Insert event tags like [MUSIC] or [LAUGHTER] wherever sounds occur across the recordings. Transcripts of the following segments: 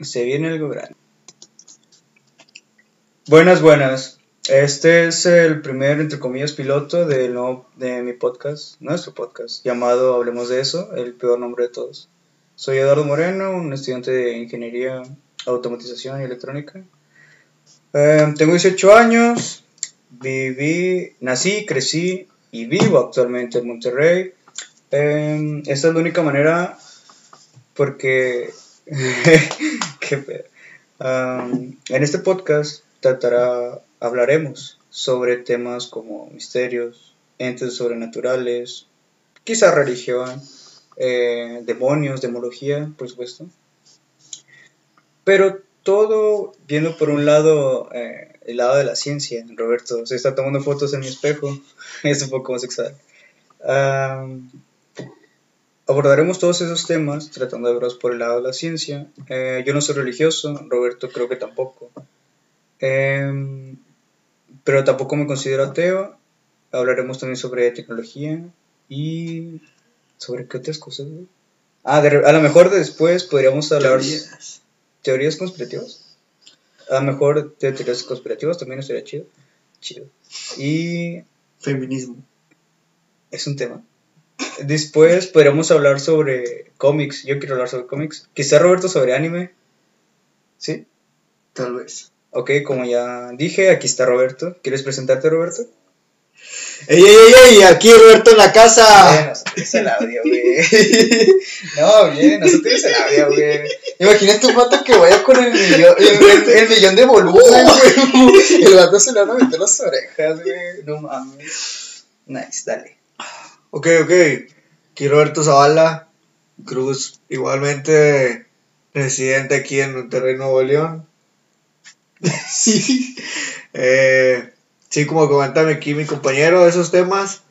Se viene algo grande. Buenas, buenas. Este es el primer, entre comillas, piloto de, no, de mi podcast, nuestro podcast, llamado Hablemos de eso, el peor nombre de todos. Soy Eduardo Moreno, un estudiante de Ingeniería, Automatización y Electrónica. Eh, tengo 18 años, viví, nací, crecí y vivo actualmente en Monterrey. Eh, esta es la única manera porque [LAUGHS] qué en este podcast tratará, hablaremos sobre temas como misterios, entes sobrenaturales, quizá religión, eh, demonios, demología, por supuesto. Pero todo viendo por un lado, eh, el lado de la ciencia. Roberto se está tomando fotos en mi espejo, [LAUGHS] es un poco homosexual. Um, abordaremos todos esos temas tratando de verlos por el lado de la ciencia. Eh, yo no soy religioso, Roberto creo que tampoco. Em, pero tampoco me considero ateo. Hablaremos también sobre tecnología y sobre qué otras cosas. Ah, a lo mejor después podríamos hablar teorías, teorías conspirativas. A lo mejor de teorías conspirativas también estaría chido. Chido. Y feminismo. Es un tema. Después podríamos hablar sobre cómics. Yo quiero hablar sobre cómics. Quizá Roberto sobre anime. ¿Sí? Tal vez. Ok, como ya dije, aquí está Roberto. ¿Quieres presentarte, Roberto? ¡Ey, ey, ey! Aquí Roberto en la casa. no se tienes el audio, güey. [LAUGHS] no, bien, no se tienes el audio, güey. Imagínate un vato que vaya con el millón, el, [LAUGHS] millón de volumen, güey. El vato se le van a meter las orejas, güey. No mames. Nice, dale. Ok, ok. Aquí Roberto Zavala Cruz, igualmente residente aquí en Monterrey, Nuevo León. [LAUGHS] sí. Eh, sí, como comentame aquí mi compañero, esos temas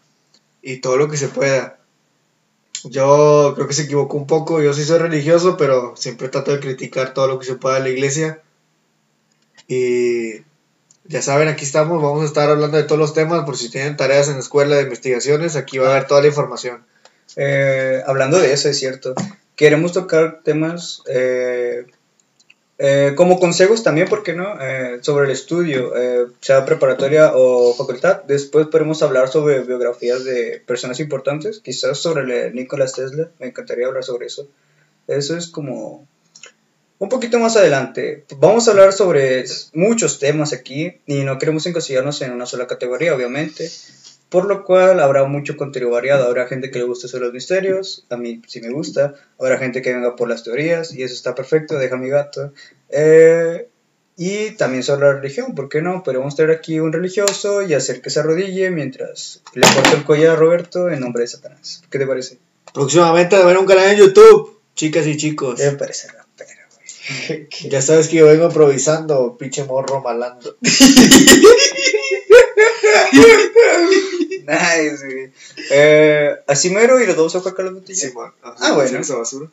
y todo lo que se pueda. Yo creo que se equivocó un poco, yo sí soy religioso, pero siempre trato de criticar todo lo que se pueda de la iglesia. Y ya saben, aquí estamos, vamos a estar hablando de todos los temas, por si tienen tareas en la escuela de investigaciones, aquí va a haber toda la información. Eh, hablando de eso, es cierto, queremos tocar temas eh, eh, como consejos también, ¿por qué no? Eh, sobre el estudio, eh, sea preparatoria o facultad. Después podemos hablar sobre biografías de personas importantes, quizás sobre Nicolás Tesla, me encantaría hablar sobre eso. Eso es como un poquito más adelante. Vamos a hablar sobre muchos temas aquí y no queremos encasillarnos en una sola categoría, obviamente por lo cual habrá mucho contenido variado. Habrá gente que le guste sobre los misterios, a mí sí me gusta. Habrá gente que venga por las teorías y eso está perfecto, deja mi gato. Eh, y también sobre la religión, ¿por qué no? Podemos traer aquí un religioso y hacer que se arrodille mientras le corta el collar a Roberto en nombre de Satanás. ¿Qué te parece? Próximamente a ver un canal en YouTube, chicas y chicos. Me parece rapero, güey. [LAUGHS] ya sabes que yo vengo improvisando, pinche morro malando. [LAUGHS] nice, güey. Eh, así mero y los dos a sacar la botella. Sí, ah, bueno. Esa basura.